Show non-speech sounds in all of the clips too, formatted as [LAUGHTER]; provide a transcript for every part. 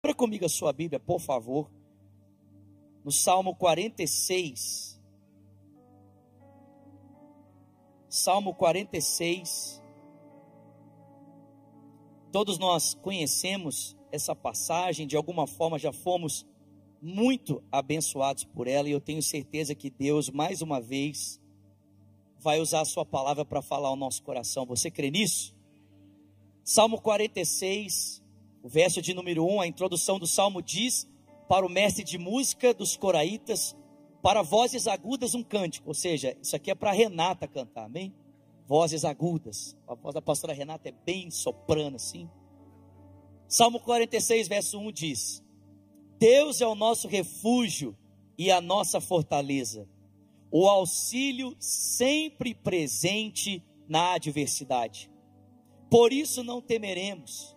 Abra comigo a sua Bíblia, por favor. No Salmo 46. Salmo 46. Todos nós conhecemos essa passagem, de alguma forma já fomos muito abençoados por ela, e eu tenho certeza que Deus, mais uma vez, vai usar a sua palavra para falar ao nosso coração. Você crê nisso? Salmo 46, o verso de número 1, a introdução do salmo diz: Para o mestre de música dos coraitas, para vozes agudas um cântico. Ou seja, isso aqui é para Renata cantar, amém? Vozes agudas. A voz da pastora Renata é bem soprano assim. Salmo 46, verso 1 diz: Deus é o nosso refúgio e a nossa fortaleza, o auxílio sempre presente na adversidade. Por isso não temeremos,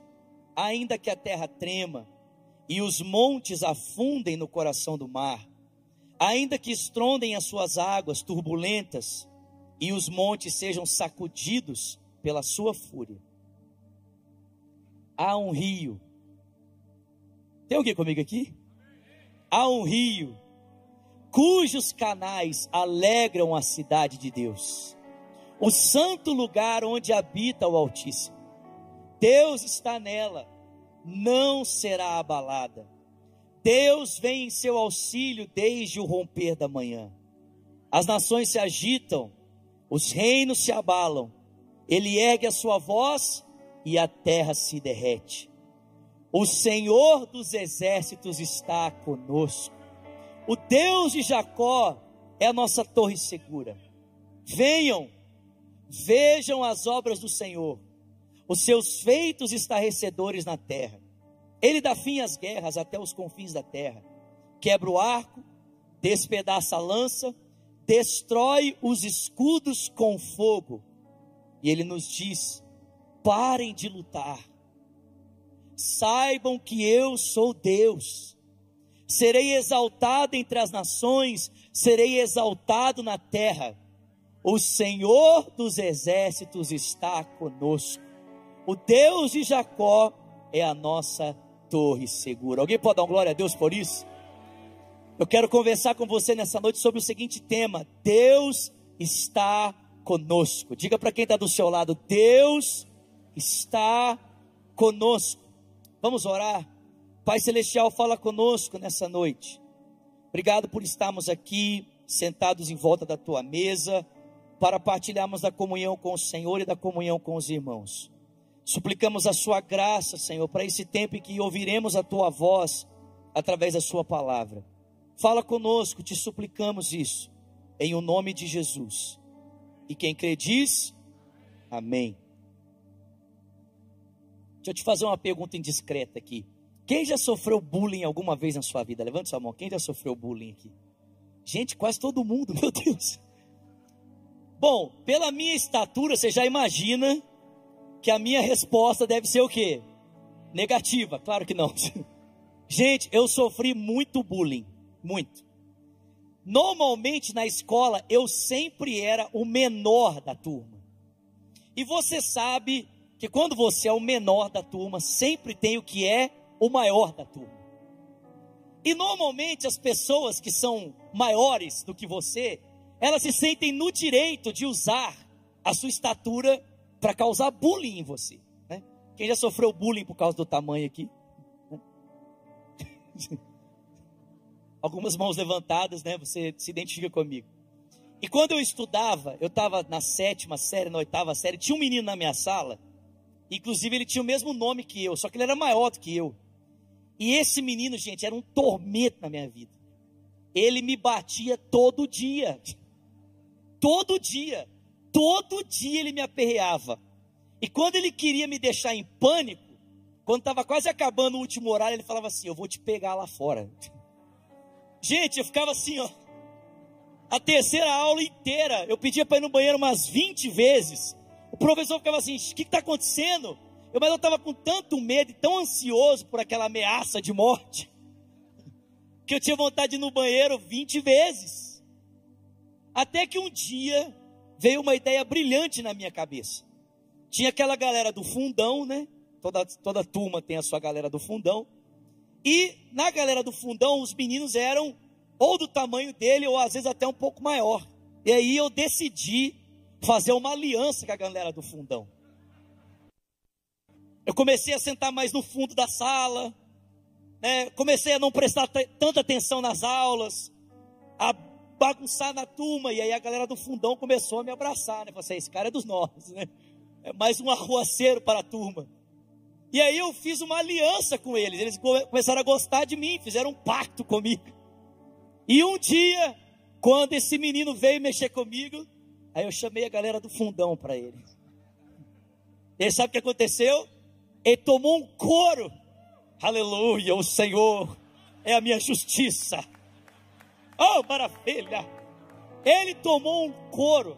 ainda que a terra trema e os montes afundem no coração do mar, ainda que estrondem as suas águas turbulentas e os montes sejam sacudidos pela sua fúria. Há um rio. Tem alguém comigo aqui? Há um rio cujos canais alegram a cidade de Deus, o santo lugar onde habita o Altíssimo. Deus está nela, não será abalada. Deus vem em seu auxílio desde o romper da manhã. As nações se agitam, os reinos se abalam. Ele ergue a sua voz e a terra se derrete. O Senhor dos exércitos está conosco. O Deus de Jacó é a nossa torre segura. Venham, vejam as obras do Senhor, os seus feitos estarrecedores na terra. Ele dá fim às guerras até os confins da terra. Quebra o arco, despedaça a lança, destrói os escudos com fogo. E ele nos diz: parem de lutar. Saibam que eu sou Deus. Serei exaltado entre as nações, serei exaltado na terra. O Senhor dos exércitos está conosco. O Deus de Jacó é a nossa torre segura. Alguém pode dar glória a Deus por isso? Eu quero conversar com você nessa noite sobre o seguinte tema: Deus está conosco. Diga para quem está do seu lado: Deus está conosco. Vamos orar. Pai Celestial, fala conosco nessa noite. Obrigado por estarmos aqui, sentados em volta da tua mesa, para partilharmos da comunhão com o Senhor e da comunhão com os irmãos. Suplicamos a sua graça, Senhor, para esse tempo em que ouviremos a tua voz através da sua palavra. Fala conosco, te suplicamos isso, em o nome de Jesus. E quem crê diz, amém. Deixa eu te fazer uma pergunta indiscreta aqui. Quem já sofreu bullying alguma vez na sua vida? Levante sua mão. Quem já sofreu bullying aqui? Gente, quase todo mundo, [LAUGHS] meu Deus. Bom, pela minha estatura, você já imagina que a minha resposta deve ser o quê? Negativa, claro que não. [LAUGHS] Gente, eu sofri muito bullying, muito. Normalmente na escola eu sempre era o menor da turma. E você sabe que quando você é o menor da turma, sempre tem o que é o maior da turma. E normalmente as pessoas que são maiores do que você, elas se sentem no direito de usar a sua estatura para causar bullying em você. Né? Quem já sofreu bullying por causa do tamanho aqui? [LAUGHS] Algumas mãos levantadas, né? Você se identifica comigo. E quando eu estudava, eu estava na sétima série, na oitava série, tinha um menino na minha sala Inclusive, ele tinha o mesmo nome que eu, só que ele era maior do que eu. E esse menino, gente, era um tormento na minha vida. Ele me batia todo dia. [LAUGHS] Todo dia. Todo dia ele me aperreava. E quando ele queria me deixar em pânico, quando estava quase acabando o último horário, ele falava assim: Eu vou te pegar lá fora. [LAUGHS] Gente, eu ficava assim, ó. A terceira aula inteira, eu pedia para ir no banheiro umas 20 vezes. O professor ficava assim: o que está acontecendo? Eu, mas eu estava com tanto medo e tão ansioso por aquela ameaça de morte, [LAUGHS] que eu tinha vontade de ir no banheiro 20 vezes. Até que um dia veio uma ideia brilhante na minha cabeça. Tinha aquela galera do fundão, né? Toda, toda turma tem a sua galera do fundão. E na galera do fundão, os meninos eram ou do tamanho dele, ou às vezes até um pouco maior. E aí eu decidi fazer uma aliança com a galera do fundão. Eu comecei a sentar mais no fundo da sala, né? comecei a não prestar tanta atenção nas aulas, bagunçar na turma, e aí a galera do fundão começou a me abraçar, né? Falei assim, esse cara é dos nossos, né? É mais um arruaceiro para a turma. E aí eu fiz uma aliança com eles, eles começaram a gostar de mim, fizeram um pacto comigo. E um dia, quando esse menino veio mexer comigo, aí eu chamei a galera do fundão para ele. Ele sabe o que aconteceu? Ele tomou um couro. Aleluia, o Senhor é a minha justiça. Oh, maravilha! Ele tomou um couro.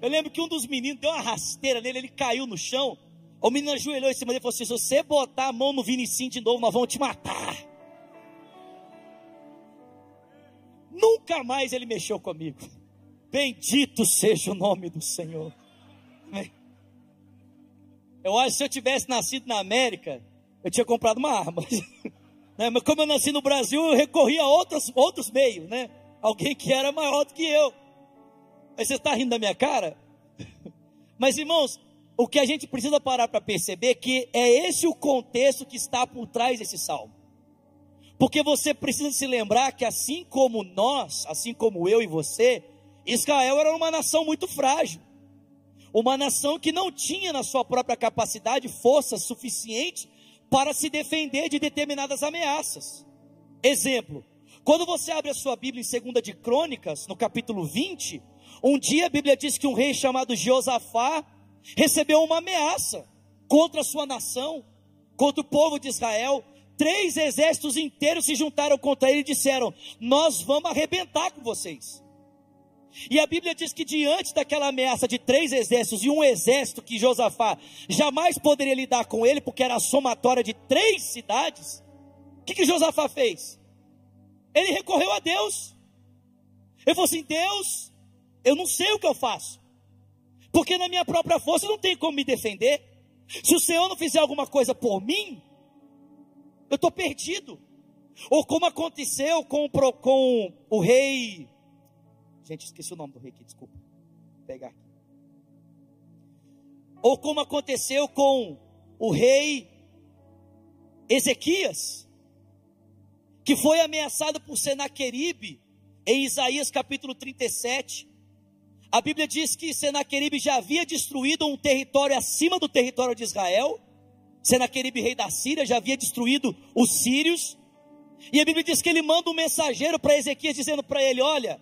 Eu lembro que um dos meninos deu uma rasteira nele, ele caiu no chão. O menino ajoelhou em cima dele e falou assim: se você botar a mão no Vinicinho de novo, nós vamos te matar. Nunca mais ele mexeu comigo. Bendito seja o nome do Senhor. Eu acho que se eu tivesse nascido na América, eu tinha comprado uma arma. [LAUGHS] Né? Mas como eu nasci no Brasil, eu recorri a outros, outros meios, né? Alguém que era maior do que eu. Aí você está rindo da minha cara? [LAUGHS] Mas irmãos, o que a gente precisa parar para perceber é que é esse o contexto que está por trás desse salmo. Porque você precisa se lembrar que assim como nós, assim como eu e você, Israel era uma nação muito frágil. Uma nação que não tinha na sua própria capacidade força suficiente para se defender de determinadas ameaças. Exemplo, quando você abre a sua Bíblia em 2 de Crônicas, no capítulo 20, um dia a Bíblia diz que um rei chamado Josafá recebeu uma ameaça contra a sua nação, contra o povo de Israel. Três exércitos inteiros se juntaram contra ele e disseram: Nós vamos arrebentar com vocês. E a Bíblia diz que diante daquela ameaça de três exércitos e um exército que Josafá jamais poderia lidar com ele, porque era a somatória de três cidades, o que, que Josafá fez? Ele recorreu a Deus. Ele falou assim: Deus, eu não sei o que eu faço, porque na minha própria força não tem como me defender. Se o Senhor não fizer alguma coisa por mim, eu estou perdido. Ou como aconteceu com, com o rei Gente, esqueci o nome do rei aqui, desculpa. Vou pegar aqui. Ou como aconteceu com o rei Ezequias, que foi ameaçado por Senaqueribe em Isaías capítulo 37. A Bíblia diz que Senaqueribe já havia destruído um território acima do território de Israel. Senaqueribe, rei da Síria, já havia destruído os sírios. E a Bíblia diz que ele manda um mensageiro para Ezequias dizendo para ele: Olha,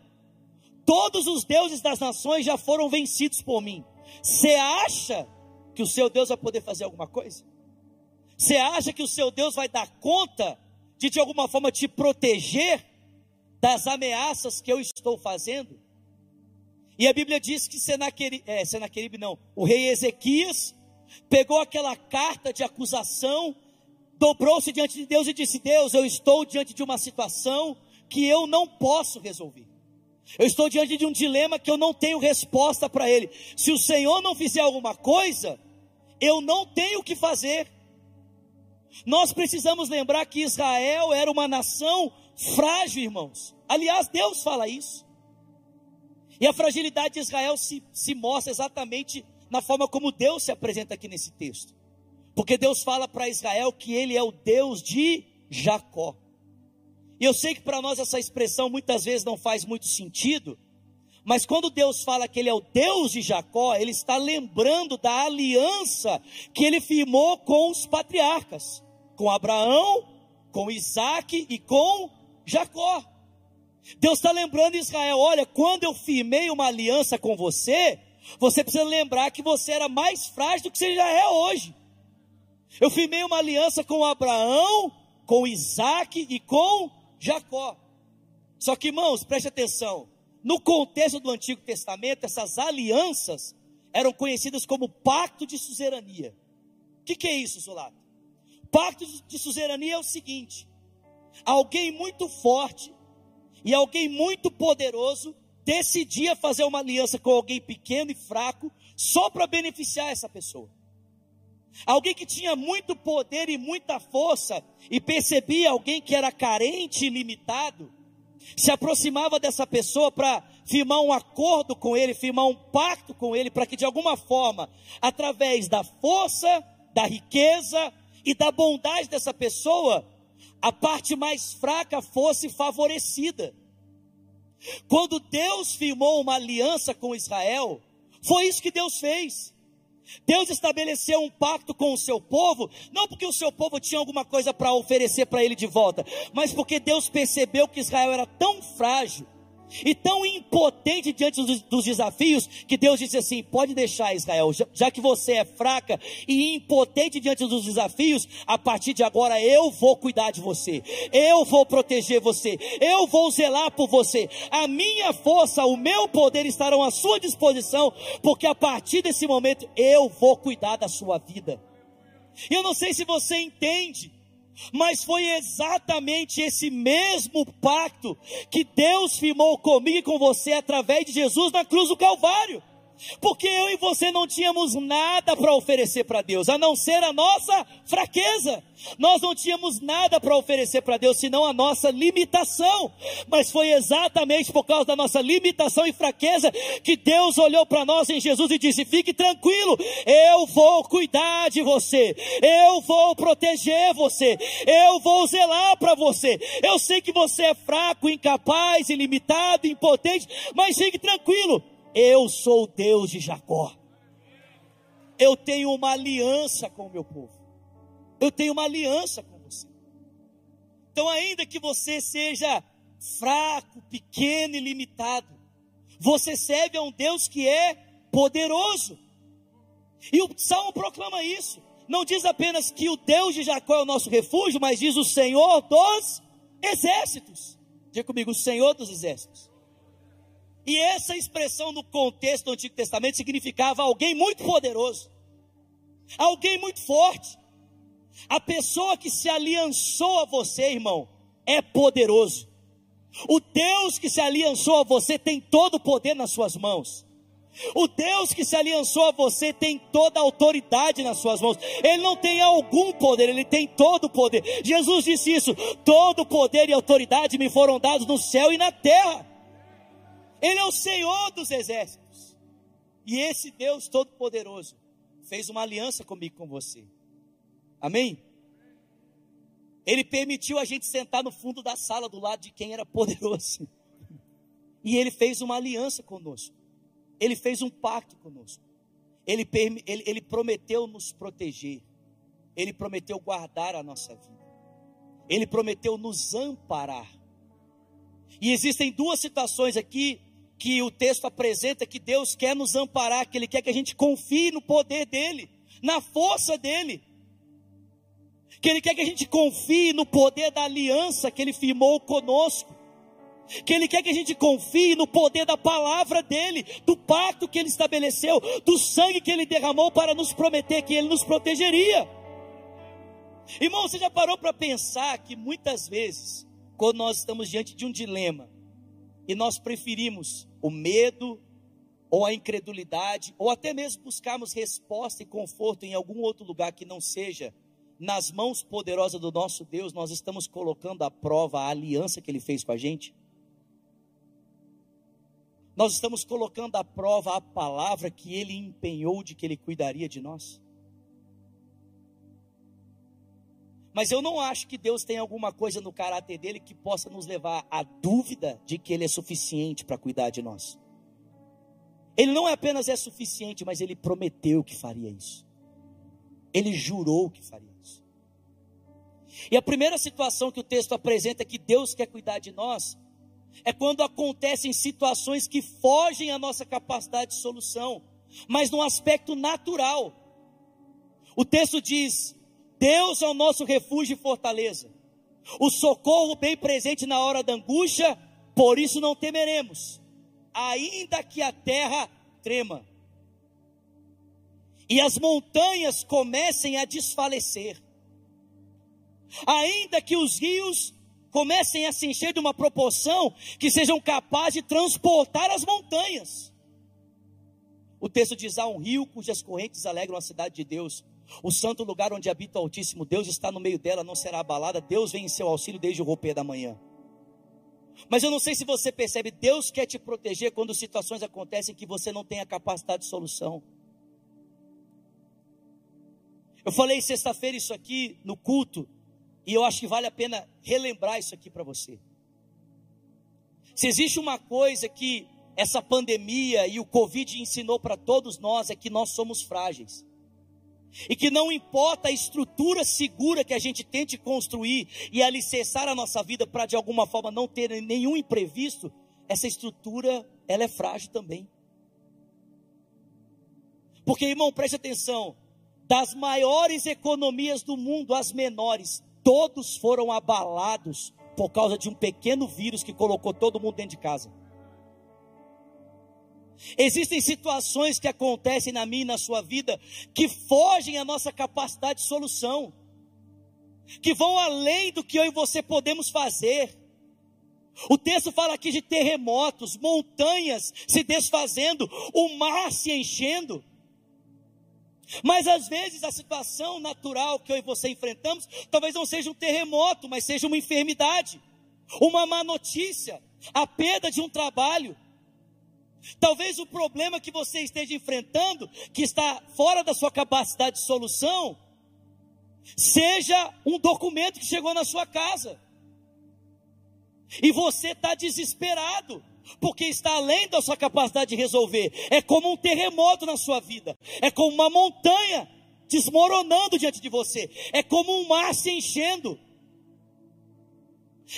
Todos os deuses das nações já foram vencidos por mim. Você acha que o seu Deus vai poder fazer alguma coisa? Você acha que o seu Deus vai dar conta de de alguma forma te proteger das ameaças que eu estou fazendo? E a Bíblia diz que é, Senaqueribe não, o rei Ezequias pegou aquela carta de acusação, dobrou-se diante de Deus e disse: Deus, eu estou diante de uma situação que eu não posso resolver. Eu estou diante de um dilema que eu não tenho resposta para ele. Se o Senhor não fizer alguma coisa, eu não tenho o que fazer. Nós precisamos lembrar que Israel era uma nação frágil, irmãos. Aliás, Deus fala isso. E a fragilidade de Israel se, se mostra exatamente na forma como Deus se apresenta aqui nesse texto. Porque Deus fala para Israel que ele é o Deus de Jacó. E eu sei que para nós essa expressão muitas vezes não faz muito sentido, mas quando Deus fala que Ele é o Deus de Jacó, Ele está lembrando da aliança que Ele firmou com os patriarcas, com Abraão, com Isaac e com Jacó. Deus está lembrando Israel: olha, quando eu firmei uma aliança com você, você precisa lembrar que você era mais frágil do que você já é hoje. Eu firmei uma aliança com Abraão, com Isaac e com Jacó. Só que, irmãos, preste atenção. No contexto do Antigo Testamento, essas alianças eram conhecidas como pacto de suzerania. O que, que, é isso, Zulato? Pacto de suzerania é o seguinte: alguém muito forte e alguém muito poderoso decidia fazer uma aliança com alguém pequeno e fraco só para beneficiar essa pessoa. Alguém que tinha muito poder e muita força e percebia alguém que era carente e limitado, se aproximava dessa pessoa para firmar um acordo com ele, firmar um pacto com ele, para que de alguma forma, através da força, da riqueza e da bondade dessa pessoa, a parte mais fraca fosse favorecida. Quando Deus firmou uma aliança com Israel, foi isso que Deus fez. Deus estabeleceu um pacto com o seu povo, não porque o seu povo tinha alguma coisa para oferecer para ele de volta, mas porque Deus percebeu que Israel era tão frágil e tão impotente diante dos, dos, desafios que Deus disse assim: pode deixar Israel, já, já, que você é fraca e impotente diante dos desafios, a partir de agora eu vou cuidar de você, eu vou proteger você, eu vou zelar por você. A minha força, o meu poder estarão à sua disposição, porque a partir desse momento eu vou cuidar da sua vida. Eu não sei se você entende mas foi exatamente esse mesmo pacto que Deus firmou comigo e com você através de Jesus na cruz do Calvário. Porque eu e você não tínhamos nada para oferecer para Deus, a não ser a nossa fraqueza. Nós não tínhamos nada para oferecer para Deus, senão a nossa limitação. Mas foi exatamente por causa da nossa limitação e fraqueza que Deus olhou para nós em Jesus e disse: Fique tranquilo, eu vou cuidar de você, eu vou proteger você, eu vou zelar para você. Eu sei que você é fraco, incapaz, ilimitado, impotente, mas fique tranquilo, eu sou o Deus de Jacó. Eu tenho uma aliança com o meu povo. Eu tenho uma aliança com você. Então, ainda que você seja fraco, pequeno e limitado, você serve a um Deus que é poderoso. E o Salmo proclama isso. Não diz apenas que o Deus de Jacó é o nosso refúgio, mas diz o Senhor dos exércitos. Diga comigo, o Senhor dos exércitos. E essa expressão no contexto do Antigo Testamento significava alguém muito poderoso, alguém muito forte. A pessoa que se aliançou a você, irmão, é poderoso. O Deus que se aliançou a você tem todo o poder nas suas mãos. O Deus que se aliançou a você tem toda a autoridade nas suas mãos. Ele não tem algum poder, ele tem todo o poder. Jesus disse isso: todo poder e autoridade me foram dados no céu e na terra. Ele é o Senhor dos exércitos. E esse Deus Todo-Poderoso fez uma aliança comigo com você. Amém? Ele permitiu a gente sentar no fundo da sala do lado de quem era poderoso. [LAUGHS] E ele fez uma aliança conosco. Ele fez um pacto conosco. Ele, ele, ele prometeu nos proteger. Ele prometeu guardar a nossa vida. Ele prometeu nos amparar. E existem duas situações aqui que o texto apresenta que Deus quer nos amparar, que Ele quer que a gente confie no poder dEle, na força dEle. Que Ele quer que a gente confie no poder da aliança que Ele firmou conosco. Que Ele quer que a gente confie no poder da palavra dEle, do pacto que Ele estabeleceu, do sangue que Ele derramou para nos prometer que Ele nos protegeria. Irmão, você já parou para pensar que muitas vezes, quando nós estamos diante de um dilema, e nós preferimos o medo ou a incredulidade, ou até mesmo buscarmos resposta e conforto em algum outro lugar que não seja nas mãos poderosas do nosso Deus, nós estamos colocando à prova a aliança que Ele fez com a gente? Nós estamos colocando à prova a palavra que Ele empenhou de que Ele cuidaria de nós? Mas eu não acho que Deus tem alguma coisa no caráter dele que possa nos levar à dúvida de que ele é suficiente para cuidar de nós. Ele não apenas é suficiente, mas ele prometeu que faria isso. Ele jurou que faria isso. E a primeira situação que o texto apresenta que Deus quer cuidar de nós é quando acontecem situações que fogem à nossa capacidade de solução, mas num aspecto natural. O texto diz: Deus é o nosso refúgio e fortaleza, o socorro bem presente na hora da angústia, por isso não temeremos, ainda que a terra trema. E as montanhas comecem a desfalecer, ainda que os rios comecem a se encher de uma proporção que sejam capazes de transportar as montanhas. O texto diz: há um rio cujas correntes alegram a cidade de Deus, O santo lugar onde habita o Altíssimo Deus está no meio dela, não será abalada. Deus vem em seu auxílio desde o romper da manhã. Mas eu não sei se você percebe, Deus quer te proteger quando situações acontecem que você não tem a capacidade de solução. Eu falei sexta-feira isso aqui no culto, e eu acho que vale a pena relembrar isso aqui para você. Se existe uma coisa que essa pandemia e o Covid ensinou para todos nós, é que nós somos frágeis. E que não importa a estrutura segura que a gente tente construir e alicerçar a nossa vida para de alguma forma não ter nenhum imprevisto, essa estrutura ela é frágil também. Porque, irmão, preste atenção, das maiores economias do mundo às menores, todos foram abalados por causa de um pequeno vírus que colocou todo mundo dentro de casa. Existem situações que acontecem na minha e na sua vida que fogem à nossa capacidade de solução, que vão além do que eu e você podemos fazer. O texto fala aqui de terremotos, montanhas se desfazendo, o mar se enchendo. Mas às vezes a situação natural que eu e você enfrentamos, talvez não seja um terremoto, mas seja uma enfermidade, uma má notícia, a perda de um trabalho, Talvez o problema que você esteja enfrentando, que está fora da sua capacidade de solução, seja um documento que chegou na sua casa. E você está desesperado, porque está além da sua capacidade de resolver. É como um terremoto na sua vida, é como uma montanha desmoronando diante de você, é como um mar se enchendo.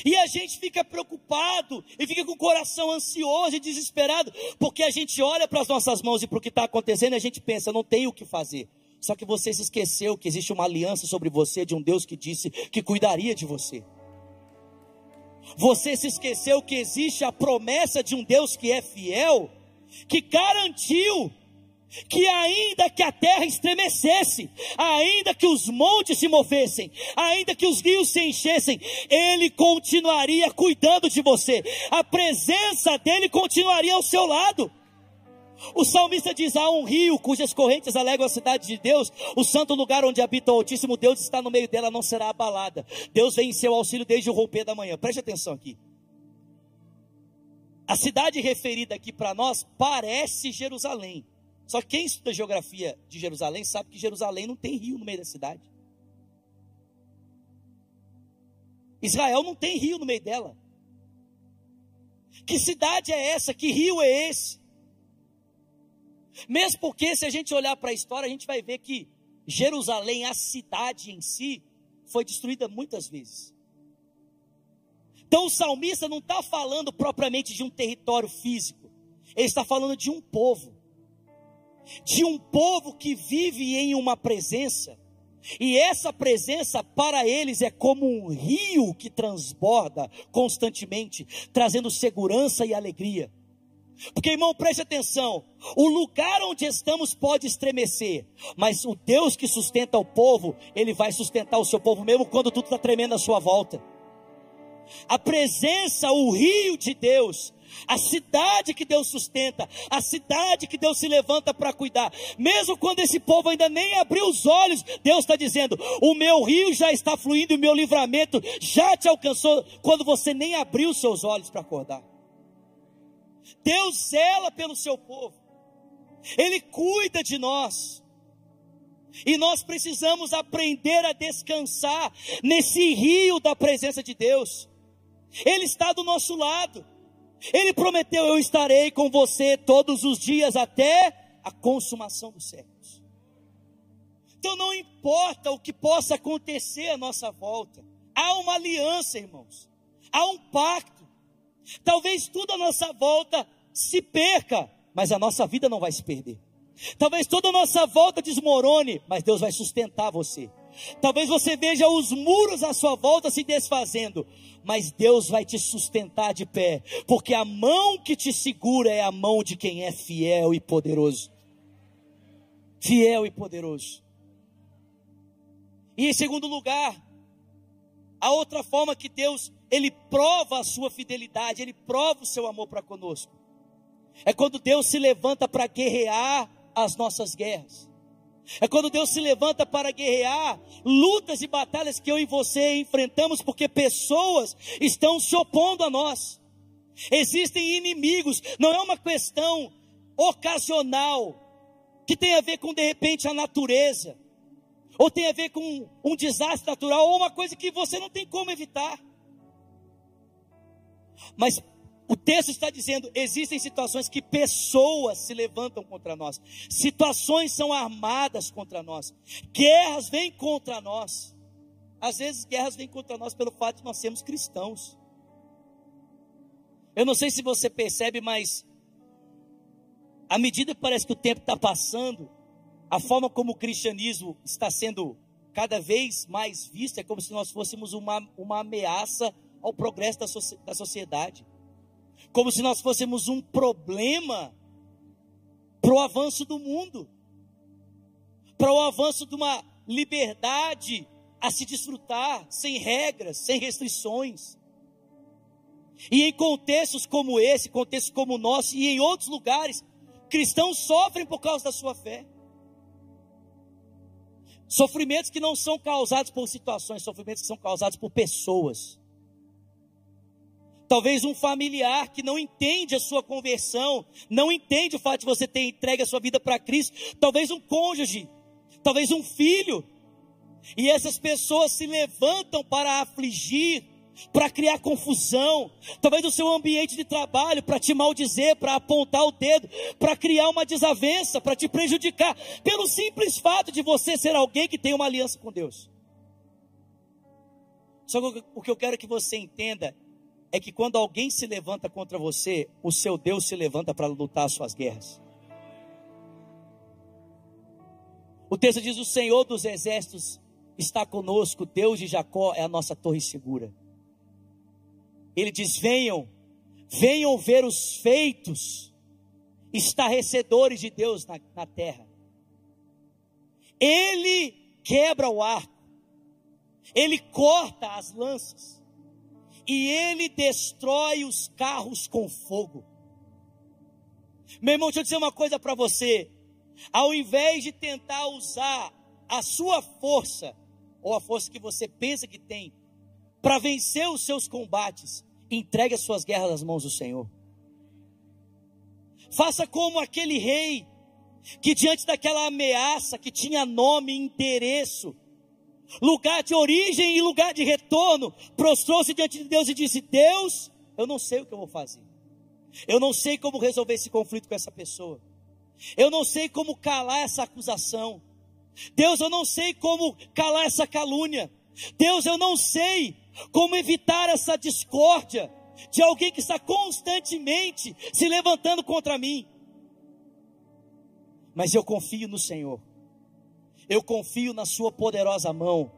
E a gente fica preocupado e fica com o coração ansioso e desesperado, porque a gente olha para as nossas mãos e para o que está acontecendo e a gente pensa, não tem o que fazer. Só que você se esqueceu que existe uma aliança sobre você de um Deus que disse que cuidaria de você. Você se esqueceu que existe a promessa de um Deus que é fiel, que garantiu que ainda que a terra estremecesse, ainda que os montes se movessem, ainda que os rios se enchessem, ele continuaria cuidando de você, a presença dele continuaria ao seu lado. O salmista diz: há um rio cujas correntes alegam a cidade de Deus, o santo lugar onde habita o Altíssimo Deus está no meio dela, não será abalada. Deus vem em seu auxílio desde o romper da manhã. Preste atenção aqui. A cidade referida aqui para nós parece Jerusalém. Só que quem estuda geografia de Jerusalém sabe que Jerusalém não tem rio no meio da cidade. Israel não tem rio no meio dela. Que cidade é essa? Que rio é esse? Mesmo porque, se a gente olhar para a história, a gente vai ver que Jerusalém, a cidade em si, foi destruída muitas vezes. Então o salmista não está falando propriamente de um território físico, ele está falando de um povo de um povo que vive em uma presença, e essa presença para eles é como um rio que transborda constantemente, trazendo segurança e alegria. Porque, irmão, preste atenção: o lugar onde estamos pode estremecer, mas o Deus que sustenta o povo, ele vai sustentar o seu povo, mesmo quando tudo está tremendo à sua volta. A presença, o rio de Deus, a cidade que Deus sustenta, a cidade que Deus se levanta para cuidar, mesmo quando esse povo ainda nem abriu os olhos, Deus está dizendo: o meu rio já está fluindo, o meu livramento já te alcançou, quando você nem abriu os seus olhos para acordar. Deus zela pelo seu povo, Ele cuida de nós. E nós precisamos aprender a descansar nesse rio da presença de Deus. Ele está do nosso lado. Ele prometeu: Eu estarei com você todos os dias até a consumação dos séculos. Então não importa o que possa acontecer à nossa volta, há uma aliança, irmãos, há um pacto. Talvez tudo à nossa volta se perca, mas a nossa vida não vai se perder. Talvez toda a nossa volta desmorone, mas Deus vai sustentar você. Talvez você veja os muros à sua volta se desfazendo, mas Deus vai te sustentar de pé, porque a mão que te segura é a mão de quem é fiel e poderoso. Fiel e poderoso. E em segundo lugar, a outra forma que Deus, ele prova a sua fidelidade, ele prova o seu amor para conosco. É quando Deus se levanta para guerrear as nossas guerras. É quando Deus se levanta para guerrear lutas e batalhas que eu e você enfrentamos, porque pessoas estão se opondo a nós. Existem inimigos, não é uma questão ocasional, que tem a ver com de repente a natureza, ou tem a ver com um desastre natural, ou uma coisa que você não tem como evitar. Mas o texto está dizendo: existem situações que pessoas se levantam contra nós, situações são armadas contra nós, guerras vêm contra nós. Às vezes, guerras vêm contra nós pelo fato de nós sermos cristãos. Eu não sei se você percebe, mas à medida que parece que o tempo está passando, a forma como o cristianismo está sendo cada vez mais visto é como se nós fôssemos uma, uma ameaça ao progresso da, da sociedade, como se nós fôssemos um problema para o avanço do mundo, para o avanço de uma liberdade a se desfrutar, sem regras, sem restrições. E em contextos como esse, contextos como o nosso e em outros lugares, cristãos sofrem por causa da sua fé. Sofrimentos que não são causados por situações, sofrimentos que são causados por pessoas. Talvez um familiar que não entende a sua conversão, não entende o fato de você ter entregue a sua vida para Cristo. Talvez um cônjuge, talvez um filho. E essas pessoas se levantam para afligir, para criar confusão, talvez no seu ambiente de trabalho, para te maldizer, para apontar o dedo, para criar uma desavença, para te prejudicar, pelo simples fato de você ser alguém que tem uma aliança com Deus. Só que o que eu quero que você entenda é que quando alguém se levanta contra você, o seu Deus se levanta para lutar as suas guerras. O texto diz: O Senhor dos exércitos está conosco, Deus de Jacó é a nossa torre segura. Ele diz: venham, venham ver os feitos estarrecedores de Deus na, na terra. Ele quebra o arco, ele corta as lanças, e ele destrói os carros com fogo. Meu irmão, deixa eu dizer uma coisa para você. Ao invés de tentar usar a sua força, ou a força que você pensa que tem, para vencer os seus combates, entregue as suas guerras nas mãos do Senhor. Faça como aquele rei que diante daquela ameaça que tinha nome e endereço, lugar de origem e lugar de retorno, prostrou-se diante de Deus e disse: Deus, eu não sei o que eu vou fazer. Eu não sei como resolver esse conflito com essa pessoa. Eu não sei como calar essa acusação. Deus, eu não sei como calar essa calúnia. Deus, eu não sei como evitar essa discórdia de alguém que está constantemente se levantando contra mim. Mas eu confio no Senhor, eu confio na Sua poderosa mão,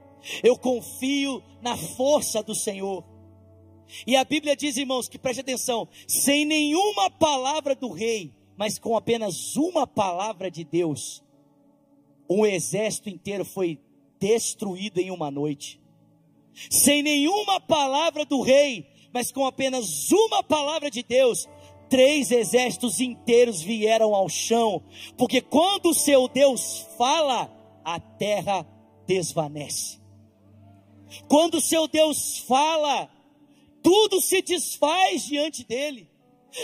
eu confio na força do Senhor. E a Bíblia diz, irmãos, que preste atenção: sem nenhuma palavra do rei, mas com apenas uma palavra de Deus, um exército inteiro foi destruído em uma noite sem nenhuma palavra do rei, mas com apenas uma palavra de Deus, três exércitos inteiros vieram ao chão, porque quando o seu Deus fala, a terra desvanece. Quando seu Deus fala, tudo se desfaz diante dele.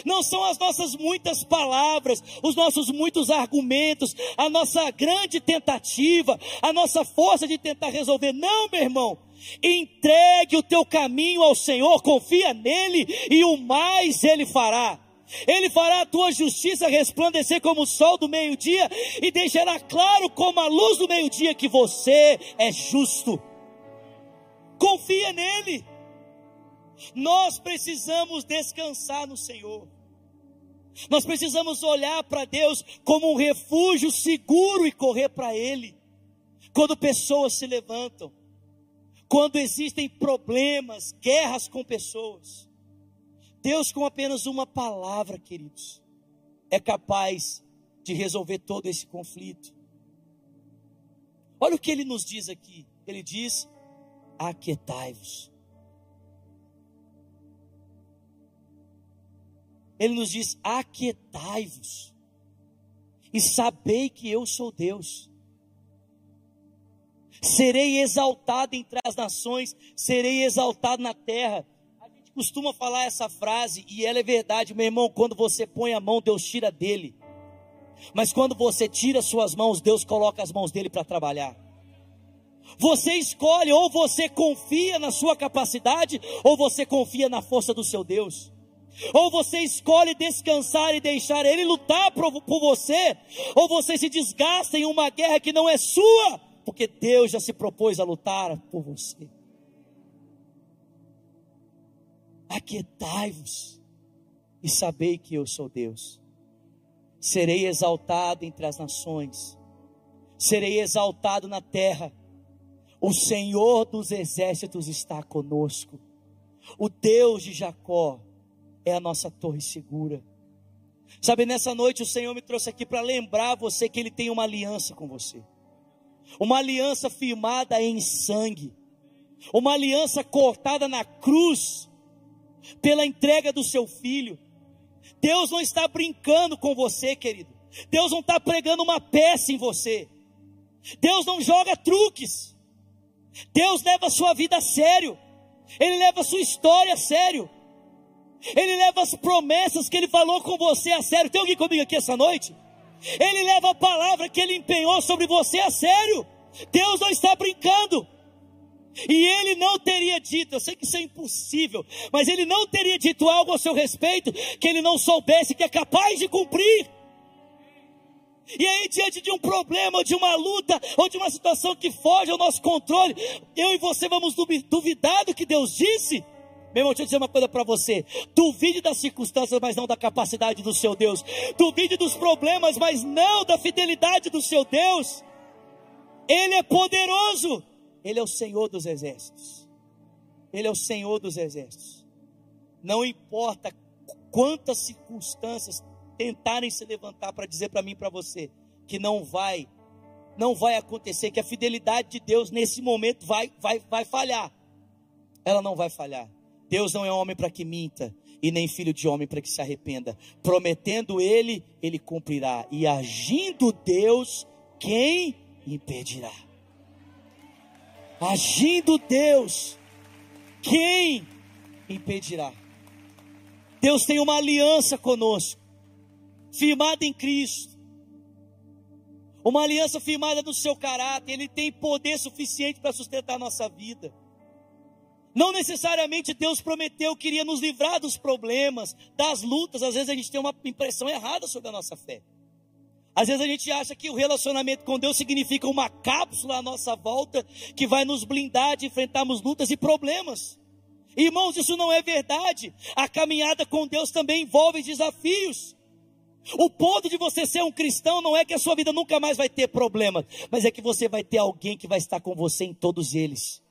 Não são as nossas muitas palavras, os nossos muitos argumentos, a nossa grande tentativa, a nossa força de tentar resolver. Não, meu irmão. Entregue o teu caminho ao Senhor, confia nele e o mais ele fará. Ele fará a tua justiça resplandecer como o sol do meio-dia e deixará claro como a luz do meio-dia que você é justo. Confia nele. Nós precisamos descansar no Senhor. Nós precisamos olhar para Deus como um refúgio seguro e correr para Ele. Quando pessoas se levantam, quando existem problemas, guerras com pessoas, Deus, com apenas uma palavra, queridos, é capaz de resolver todo esse conflito. Olha o que ele nos diz aqui. Ele diz: aquietai-vos. Ele nos diz: aquietai-vos e sabei que eu sou Deus. Serei exaltado entre as nações, serei exaltado na terra. Costuma falar essa frase e ela é verdade, meu irmão. Quando você põe a mão, Deus tira dele. Mas quando você tira suas mãos, Deus coloca as mãos dele para trabalhar. Você escolhe, ou você confia na sua capacidade, ou você confia na força do seu Deus. Ou você escolhe descansar e deixar Ele lutar por, por você, ou você se desgasta em uma guerra que não é sua, porque Deus já se propôs a lutar por você. Aquietai-vos e sabei que eu sou Deus. Serei exaltado entre as nações, serei exaltado na terra o Senhor dos exércitos está conosco. O Deus de Jacó é a nossa torre segura. Sabe, nessa noite o Senhor me trouxe aqui para lembrar você que Ele tem uma aliança com você. Uma aliança firmada em sangue. Uma aliança cortada na cruz pela entrega do seu filho. Deus não está brincando com você, querido. Deus não está pregando uma peça em você. Deus não joga truques. Deus leva a sua vida a sério. Ele leva a sua história a sério. Ele leva as promessas que ele falou com você a sério. Tem alguém comigo aqui essa noite? Ele leva a palavra que ele empenhou sobre você a sério. Deus não está brincando. E ele não teria dito, eu sei que isso é impossível, mas ele não teria dito algo a seu respeito que ele não soubesse que é capaz de cumprir. E aí, diante de um problema, de uma luta, ou de uma situação que foge ao nosso controle, eu e você vamos duvidar do que Deus disse? Meu irmão, deixa eu dizer uma coisa para você. Duvide das circunstâncias, mas não da capacidade do seu Deus. Duvide dos problemas, mas não da fidelidade do seu Deus. Ele é poderoso. Ele é o Senhor dos exércitos. Ele é o Senhor dos exércitos. Não importa quantas circunstâncias tentarem se levantar para dizer para mim para você que não vai, não vai acontecer, que a fidelidade de Deus nesse momento vai, vai, vai falhar. Ela não vai falhar. Deus não é homem para que minta, e nem filho de homem para que se arrependa. Prometendo ele, ele cumprirá. E agindo Deus, quem impedirá? Agindo Deus, quem impedirá? Deus tem uma aliança conosco firmada em Cristo. Uma aliança firmada no seu caráter, ele tem poder suficiente para sustentar a nossa vida. Não necessariamente Deus prometeu que iria nos livrar dos problemas, das lutas. Às vezes a gente tem uma impressão errada sobre a nossa fé. Às vezes a gente acha que o relacionamento com Deus significa uma cápsula à nossa volta que vai nos blindar de enfrentarmos lutas e problemas. Irmãos, isso não é verdade. A caminhada com Deus também envolve desafios. O ponto de você ser um cristão não é que a sua vida nunca mais vai ter problema, mas é que você vai ter alguém que vai estar com você em todos eles.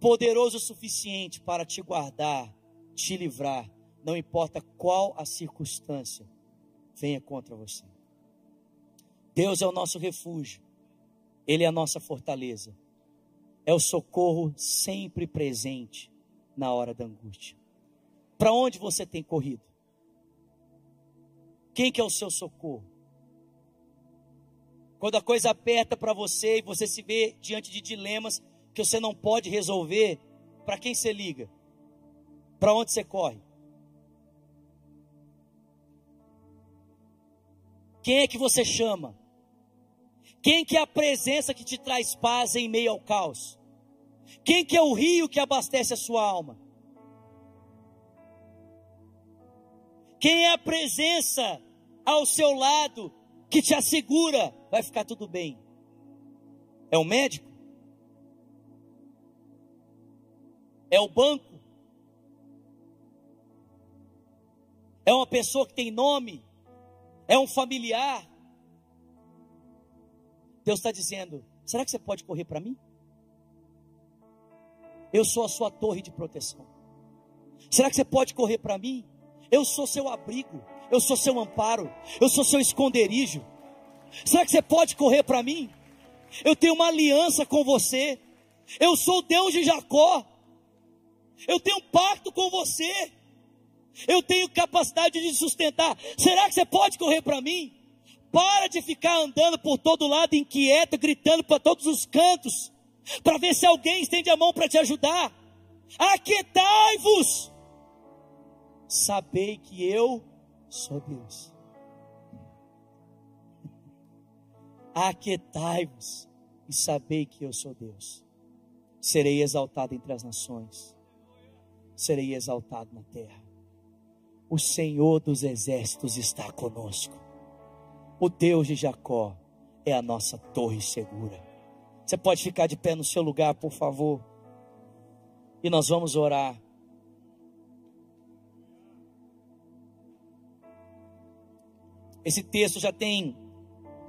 Poderoso o suficiente para te guardar, te livrar, não importa qual a circunstância venha contra você. Deus é o nosso refúgio, Ele é a nossa fortaleza, é o socorro sempre presente na hora da angústia. Para onde você tem corrido? Quem que é o seu socorro? Quando a coisa aperta para você e você se vê diante de dilemas que você não pode resolver, para quem você liga? Para onde você corre? Quem é que você chama? Quem que é a presença que te traz paz em meio ao caos? Quem que é o rio que abastece a sua alma? Quem é a presença ao seu lado que te assegura vai ficar tudo bem? É o médico? É o banco? É uma pessoa que tem nome? É um familiar? Deus está dizendo: será que você pode correr para mim? Eu sou a sua torre de proteção. Será que você pode correr para mim? Eu sou seu abrigo, eu sou seu amparo, eu sou seu esconderijo. Será que você pode correr para mim? Eu tenho uma aliança com você. Eu sou o Deus de Jacó. Eu tenho um pacto com você. Eu tenho capacidade de sustentar. Será que você pode correr para mim? Para de ficar andando por todo lado inquieto, gritando para todos os cantos, para ver se alguém estende a mão para te ajudar. Aquietai-vos! Sabei que eu sou Deus. Aquietai-vos e sabei que eu sou Deus. Serei exaltado entre as nações, serei exaltado na terra. O Senhor dos exércitos está conosco. O Deus de Jacó é a nossa torre segura. Você pode ficar de pé no seu lugar, por favor. E nós vamos orar. Esse texto já tem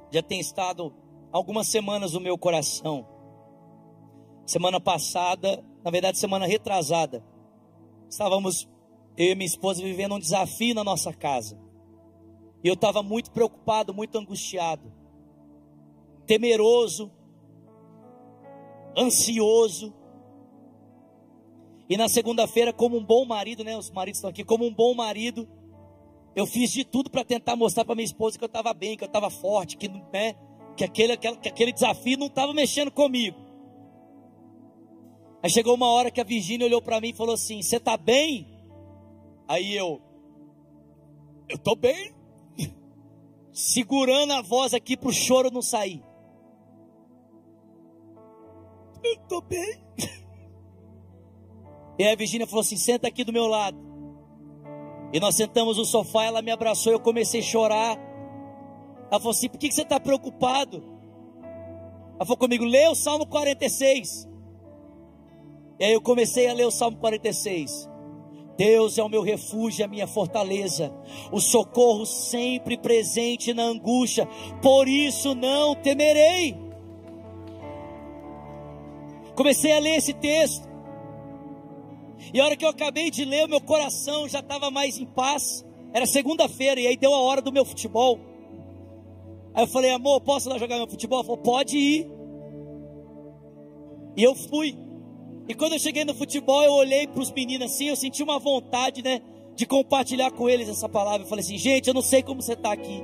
já tem estado algumas semanas no meu coração. Semana passada, na verdade, semana retrasada, estávamos eu e minha esposa vivendo um desafio na nossa casa. E eu estava muito preocupado, muito angustiado, temeroso, ansioso. E na segunda-feira, como um bom marido, né? Os maridos estão aqui, como um bom marido, eu fiz de tudo para tentar mostrar para minha esposa que eu estava bem, que eu estava forte, que, né, que, aquele, que aquele desafio não estava mexendo comigo. Aí chegou uma hora que a Virgínia olhou para mim e falou assim: Você está bem? Aí eu, eu estou bem. Segurando a voz aqui para o choro não sair. Eu estou bem. E aí a Virgínia falou assim: Senta aqui do meu lado. E nós sentamos no sofá, ela me abraçou, eu comecei a chorar. Ela falou assim: por que você está preocupado? Ela falou comigo: lê o Salmo 46. E aí eu comecei a ler o Salmo 46. Deus é o meu refúgio, a minha fortaleza, o socorro sempre presente na angústia, por isso não temerei. Comecei a ler esse texto, e a hora que eu acabei de ler, o meu coração já estava mais em paz. Era segunda-feira e aí deu a hora do meu futebol. Aí eu falei, amor, posso lá jogar meu futebol? Ela falou, pode ir. E eu fui. E quando eu cheguei no futebol, eu olhei para os meninos assim, eu senti uma vontade, né, de compartilhar com eles essa palavra. Eu falei assim, gente, eu não sei como você está aqui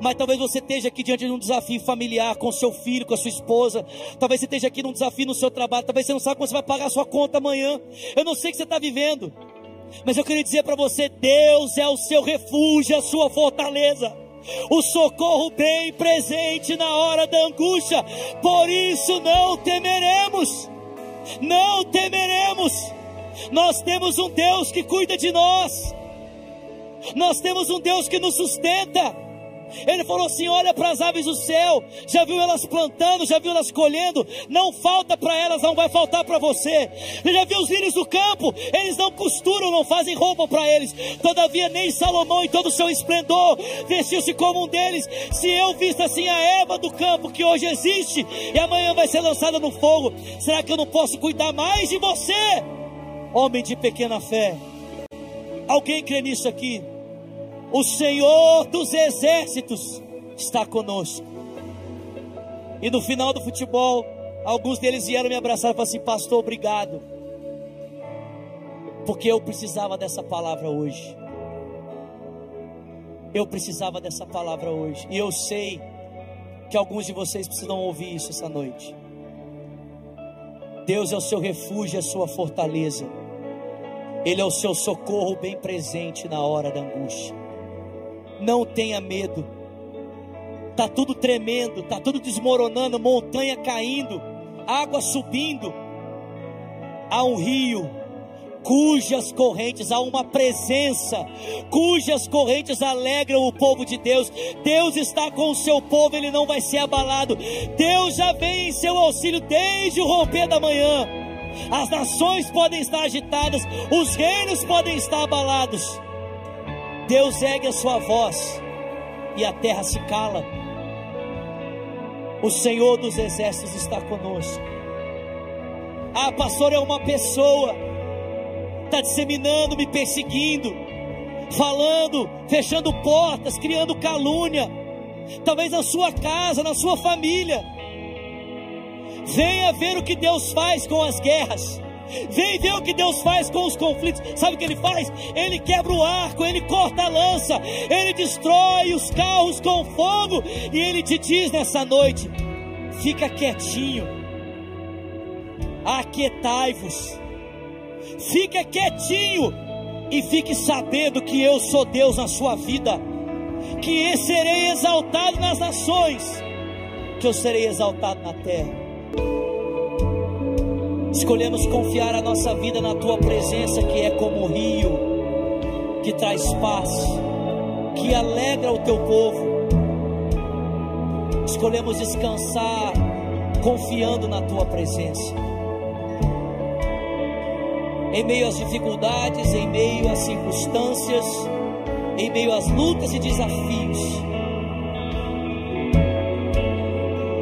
mas talvez você esteja aqui diante de um desafio familiar com seu filho, com a sua esposa. Talvez você esteja aqui num desafio no seu trabalho. Talvez você não saiba como você vai pagar a sua conta amanhã. Eu não sei o que você está vivendo, mas eu queria dizer para você: Deus é o seu refúgio, a sua fortaleza. O socorro bem presente na hora da angústia, por isso não temeremos, não temeremos. Nós temos um Deus que cuida de nós, nós temos um Deus que nos sustenta. Ele falou assim: olha para as aves do céu, já viu elas plantando, já viu elas colhendo, não falta para elas, não vai faltar para você. Já viu os lírios do campo, eles não costuram, não fazem roupa para eles. Todavia, nem Salomão, em todo o seu esplendor, vestiu-se como um deles. Se eu visto assim a Eva do campo, que hoje existe e amanhã vai ser lançada no fogo, será que eu não posso cuidar mais de você, homem de pequena fé? Alguém crê nisso aqui? O Senhor dos exércitos está conosco. E no final do futebol, alguns deles vieram me abraçar e falaram assim: Pastor, obrigado. Porque eu precisava dessa palavra hoje. Eu precisava dessa palavra hoje. E eu sei que alguns de vocês precisam ouvir isso essa noite. Deus é o seu refúgio, é a sua fortaleza. Ele é o seu socorro bem presente na hora da angústia. Não tenha medo. Tá tudo tremendo, tá tudo desmoronando, montanha caindo, água subindo. Há um rio cujas correntes há uma presença, cujas correntes alegram o povo de Deus. Deus está com o seu povo, ele não vai ser abalado. Deus já vem em seu auxílio desde o romper da manhã. As nações podem estar agitadas, os reinos podem estar abalados, Deus ergue a sua voz e a terra se cala. O Senhor dos exércitos está conosco. Ah, pastor, é uma pessoa, está disseminando, me perseguindo, falando, fechando portas, criando calúnia, talvez na sua casa, na sua família. Venha ver o que Deus faz com as guerras. Vem ver o que Deus faz com os conflitos. Sabe o que ele faz? Ele quebra o arco, ele corta a lança, ele destrói os carros com fogo. E ele te diz nessa noite: fica quietinho, aquietai-vos, fica quietinho e fique sabendo que eu sou Deus na sua vida, que serei exaltado nas nações, que eu serei exaltado na terra. Escolhemos confiar a nossa vida na tua presença, que é como o rio, que traz paz, que alegra o teu povo. Escolhemos descansar, confiando na tua presença. Em meio às dificuldades, em meio às circunstâncias, em meio às lutas e desafios,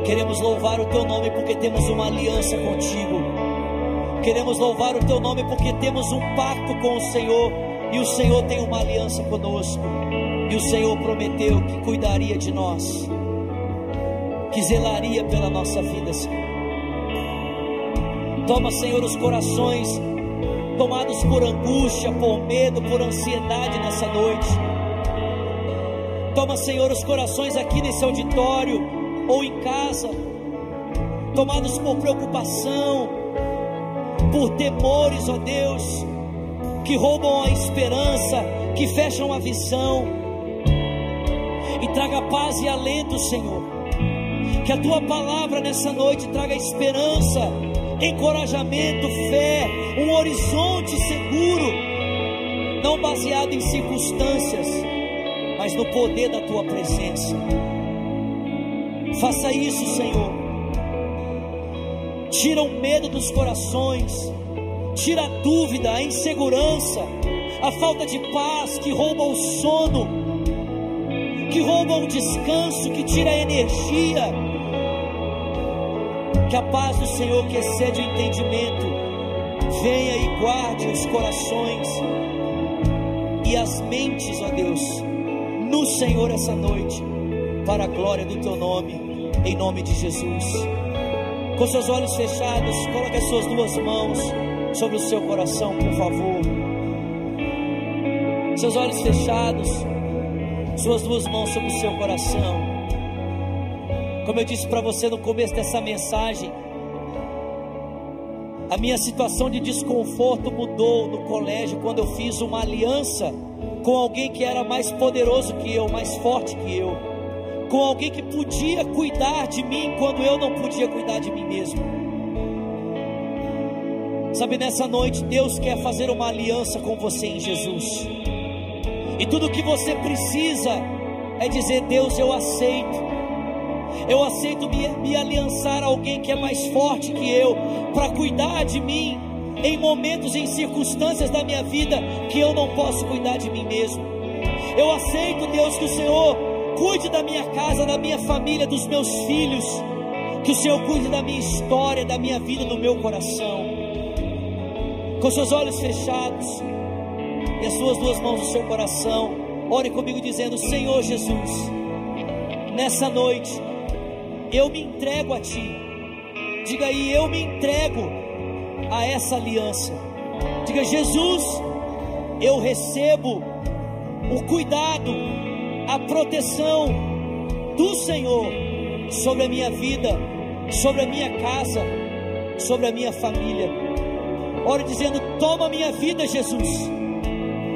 queremos louvar o teu nome porque temos uma aliança contigo. Queremos louvar o teu nome porque temos um pacto com o Senhor e o Senhor tem uma aliança conosco. E o Senhor prometeu que cuidaria de nós, que zelaria pela nossa vida, Senhor. Toma, Senhor, os corações tomados por angústia, por medo, por ansiedade nessa noite. Toma, Senhor, os corações aqui nesse auditório ou em casa, tomados por preocupação, por temores, ó Deus, que roubam a esperança, que fecham a visão, e traga paz e alento, Senhor. Que a tua palavra nessa noite traga esperança, encorajamento, fé, um horizonte seguro, não baseado em circunstâncias, mas no poder da tua presença. Faça isso, Senhor tira o medo dos corações, tira a dúvida, a insegurança, a falta de paz que rouba o sono, que rouba o descanso, que tira a energia. Que a paz do Senhor, que excede o entendimento, venha e guarde os corações e as mentes, ó Deus, no Senhor essa noite, para a glória do Teu nome, em nome de Jesus com seus olhos fechados, coloque as suas duas mãos sobre o seu coração, por favor. Seus olhos fechados, suas duas mãos sobre o seu coração. Como eu disse para você no começo dessa mensagem, a minha situação de desconforto mudou no colégio quando eu fiz uma aliança com alguém que era mais poderoso que eu, mais forte que eu com alguém que podia cuidar de mim quando eu não podia cuidar de mim mesmo. Sabe, nessa noite Deus quer fazer uma aliança com você em Jesus. E tudo que você precisa é dizer: Deus, eu aceito. Eu aceito me, me aliançar a alguém que é mais forte que eu, para cuidar de mim em momentos, em circunstâncias da minha vida que eu não posso cuidar de mim mesmo. Eu aceito, Deus, que o Senhor cuide da minha casa, da minha família, dos meus filhos. Que o Senhor cuide da minha história, da minha vida, do meu coração. Com seus olhos fechados e as suas duas mãos no seu coração, ore comigo dizendo: Senhor Jesus, nessa noite eu me entrego a Ti. Diga aí, eu me entrego a essa aliança. Diga, Jesus, eu recebo o cuidado, a proteção do Senhor sobre a minha vida, sobre a minha casa, sobre a minha família. Ore dizendo: Toma minha vida, Jesus.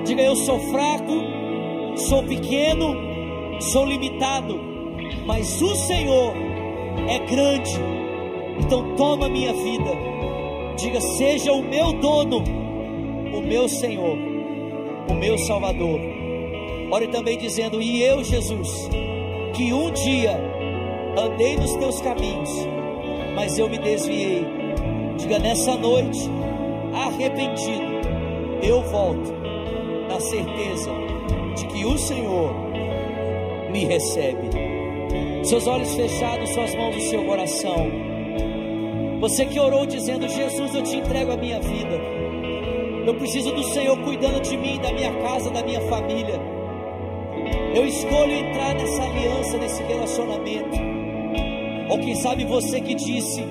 Diga: Eu sou fraco, sou pequeno, sou limitado, mas o Senhor é grande. Então toma minha vida. Diga: Seja o meu dono, o meu Senhor, o meu Salvador. Ore também dizendo: E eu, Jesus, que um dia andei nos teus caminhos, mas eu me desviei. Diga nessa noite, arrependido, eu volto na certeza de que o Senhor me recebe. Seus olhos fechados, suas mãos no seu coração. Você que orou dizendo: Jesus, eu te entrego a minha vida. Eu preciso do Senhor cuidando de mim, da minha casa, da minha família. Eu escolho entrar nessa aliança, nesse relacionamento. Ou quem sabe você que disse: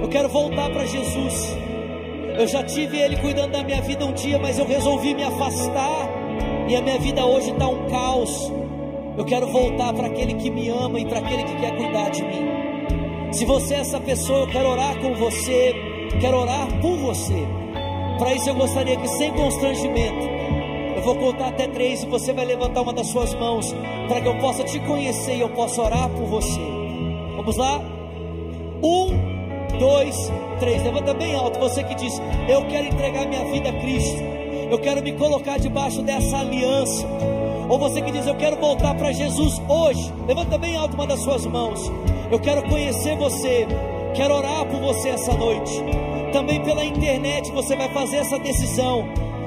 Eu quero voltar para Jesus. Eu já tive Ele cuidando da minha vida um dia, mas eu resolvi me afastar. E a minha vida hoje está um caos. Eu quero voltar para aquele que me ama e para aquele que quer cuidar de mim. Se você é essa pessoa, eu quero orar com você. Quero orar por você. Para isso eu gostaria que sem constrangimento, vou contar até três e você vai levantar uma das suas mãos para que eu possa te conhecer e eu possa orar por você. Vamos lá? Um, dois, três. Levanta bem alto. Você que diz: Eu quero entregar minha vida a Cristo. Eu quero me colocar debaixo dessa aliança. Ou você que diz: Eu quero voltar para Jesus hoje. Levanta bem alto uma das suas mãos. Eu quero conhecer você. Quero orar por você essa noite. Também pela internet você vai fazer essa decisão.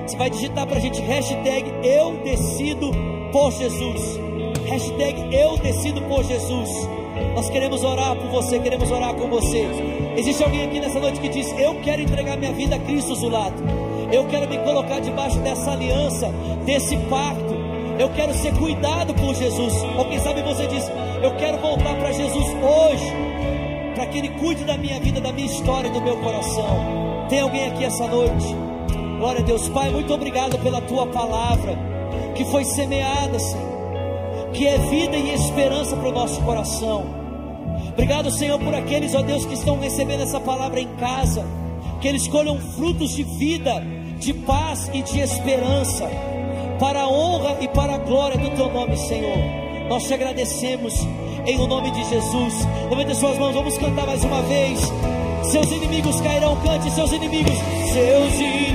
Você vai digitar para a gente hashtag Eu Decido por Jesus. Hashtag Eu Decido por Jesus. Nós queremos orar por você, queremos orar com você. Existe alguém aqui nessa noite que diz: Eu quero entregar minha vida a Cristo Zulato. Eu quero me colocar debaixo dessa aliança, desse pacto. Eu quero ser cuidado por Jesus. Ou quem sabe você diz: Eu quero voltar para Jesus hoje, para que Ele cuide da minha vida, da minha história, do meu coração. Tem alguém aqui essa noite? Glória a Deus, Pai, muito obrigado pela tua palavra que foi semeada, Senhor que é vida e esperança para o nosso coração. Obrigado, Senhor, por aqueles, ó Deus, que estão recebendo essa palavra em casa, que eles colham frutos de vida, de paz e de esperança, para a honra e para a glória do Teu nome, Senhor. Nós te agradecemos em o nome de Jesus. Levante suas mãos, vamos cantar mais uma vez. Seus inimigos cairão, cante seus inimigos, seus inimigos.